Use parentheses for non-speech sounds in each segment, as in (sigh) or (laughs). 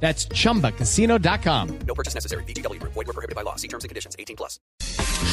That's chumbacasino.com. No purchase necessary. BGW. Void were prohibited by law. See terms and conditions. 18 plus.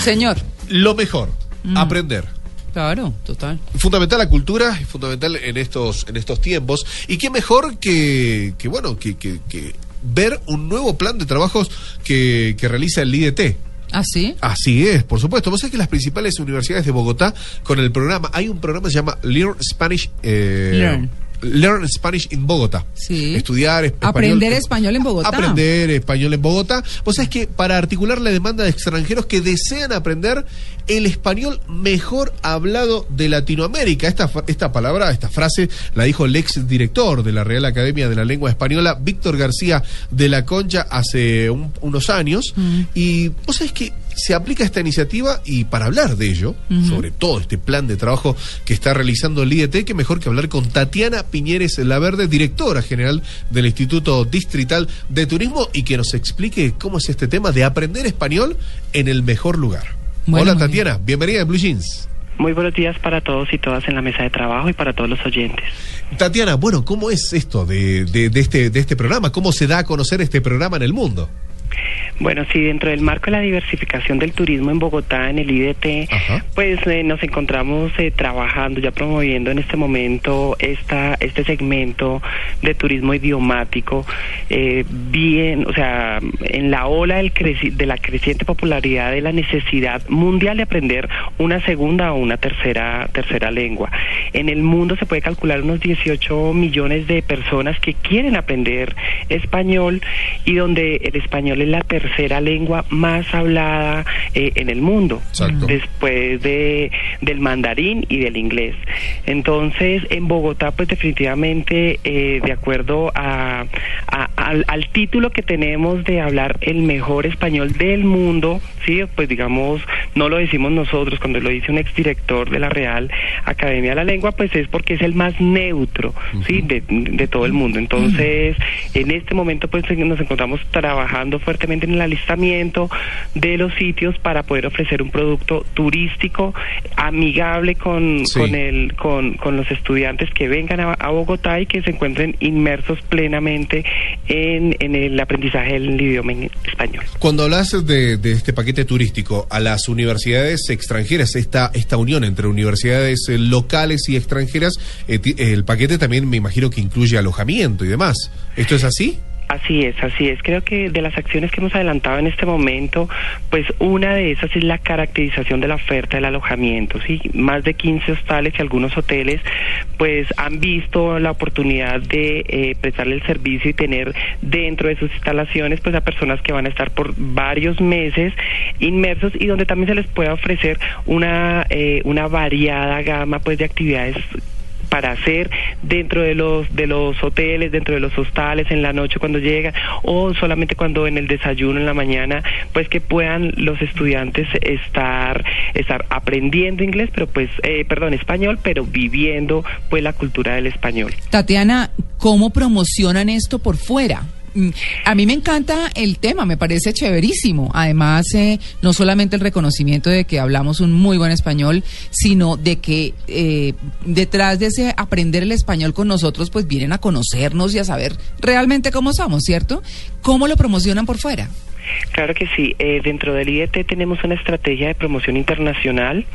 Señor. Lo mejor, aprender. Claro, total. Fundamental la cultura y fundamental en estos, en estos tiempos. Y qué mejor que, que bueno, que, que- que ver un nuevo plan de trabajos que, que realiza el IDT. ¿Ah, sí? Así es, por supuesto. Vos sabés que las principales universidades de Bogotá, con el programa, hay un programa que se llama Learn Spanish. eh, Learn. Learn Spanish in Bogotá. Sí. Estudiar es- Aprender español en Bogotá. Aprender español en Bogotá. Vos sabés que para articular la demanda de extranjeros que desean aprender el español mejor hablado de Latinoamérica. Esta, esta palabra, esta frase la dijo el ex director de la Real Academia de la Lengua Española, Víctor García de la Concha, hace un- unos años. Y vos sabés que se aplica esta iniciativa y para hablar de ello, sobre todo este plan de trabajo que está realizando el IET, que mejor que hablar con Tatiana Piñeres Laverde, directora general del Instituto Distrital de Turismo, y que nos explique cómo es este tema de aprender español en el mejor lugar. Bueno, Hola Tatiana, bienvenida a Blue Jeans. Muy buenos días para todos y todas en la mesa de trabajo y para todos los oyentes. Tatiana, bueno, ¿cómo es esto de, de- de este, de este programa? ¿Cómo se da a conocer este programa en el mundo? Bueno, sí, dentro del marco de la diversificación del turismo en Bogotá, en el IDT, Ajá. pues eh, nos encontramos eh, trabajando, ya promoviendo en este momento esta, este segmento de turismo idiomático, eh, bien, o sea, en la ola del creci- de la creciente popularidad de la necesidad mundial de aprender una segunda o una tercera, tercera lengua. En el mundo se puede calcular unos 18 millones de personas que quieren aprender español y donde el español es la tercera lengua más hablada eh, en el mundo, Exacto. después de, del mandarín y del inglés. Entonces, en Bogotá, pues definitivamente, eh, de acuerdo a, a- al, al título que tenemos de hablar el mejor español del mundo, sí, pues digamos, no lo decimos nosotros, cuando lo dice un exdirector de la Real Academia de la Lengua, pues es porque es el más neutro, sí, de, de todo el mundo. Entonces, en este momento, pues nos encontramos trabajando fuertemente en el alistamiento de los sitios para poder ofrecer un producto turístico amigable con, Sí. con el con, con los estudiantes que vengan a, a Bogotá y que se encuentren inmersos plenamente en, en el aprendizaje del idioma en español. Cuando hablas de, de este paquete turístico a las universidades extranjeras, esta, esta unión entre universidades eh, locales y extranjeras, eh, el paquete también me imagino que incluye alojamiento y demás. ¿Esto es así? Así es, así es. Creo que de las acciones que hemos adelantado en este momento, pues una de esas es la caracterización de la oferta del alojamiento. ¿sí? Más de 15 hostales y algunos hoteles, pues han visto la oportunidad de eh, prestarle el servicio y tener dentro de sus instalaciones, pues a personas que van a estar por varios meses inmersos y donde también se les pueda ofrecer una eh, una variada gama, pues de actividades para hacer dentro de los de los hoteles, dentro de los hostales en la noche cuando llegan o solamente cuando en el desayuno en la mañana, pues que puedan los estudiantes estar estar aprendiendo inglés, pero pues eh, perdón, español, pero viviendo pues la cultura del español. Tatiana, ¿cómo promocionan esto por fuera? Mm, A mí me encanta el tema, me parece chéverísimo. Además, eh, no solamente el reconocimiento de que hablamos un muy buen español, sino de que eh, detrás de ese aprender el español con nosotros, pues vienen a conocernos y a saber realmente cómo somos, ¿cierto? ¿Cómo lo promocionan por fuera? Claro que sí. Eh, dentro del IET tenemos una estrategia de promoción internacional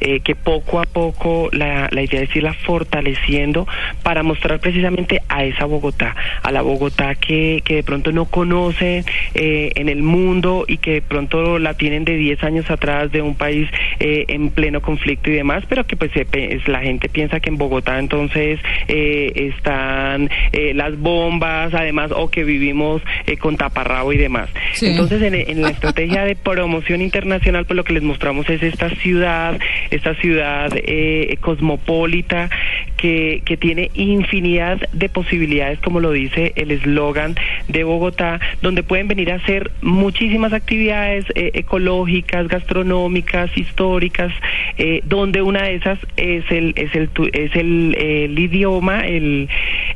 eh, que poco a poco la, idea es irla fortaleciendo para mostrar precisamente a esa Bogotá, a la Bogotá que, que de pronto no conoce eh, en el mundo y que de pronto la tienen de 10 años atrás de un país eh, en pleno conflicto y demás, pero que pues la gente piensa que en Bogotá entonces eh, están eh, las bombas, además, o que vivimos con taparrabo y demás. Entonces, en, en la (laughs) estrategia de promoción internacional, pues lo que les mostramos es esta ciudad, esta ciudad eh, cosmopolita que, que tiene infinidad de posibilidades, como lo dice el eslogan de Bogotá, donde pueden venir a hacer muchísimas actividades eh, ecológicas, gastronómicas, históricas, eh, donde una de esas es el es el es el, el idioma, el,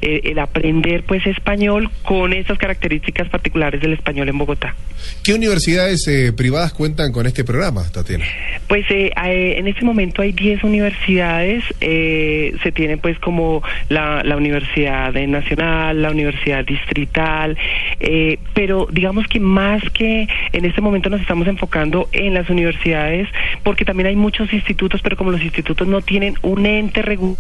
eh, el aprender pues español con esas características particulares del español en Bogotá. ¿Qué universidades eh, privadas cuentan con este programa, Tatiana? Pues eh, en este momento hay 10 universidades, eh, se tiene pues como la, la Universidad Nacional, la Universidad Distrital, eh, pero digamos que más que en este momento nos estamos enfocando en las universidades, porque también hay muchos institutos, pero como los institutos no tienen un ente regulador,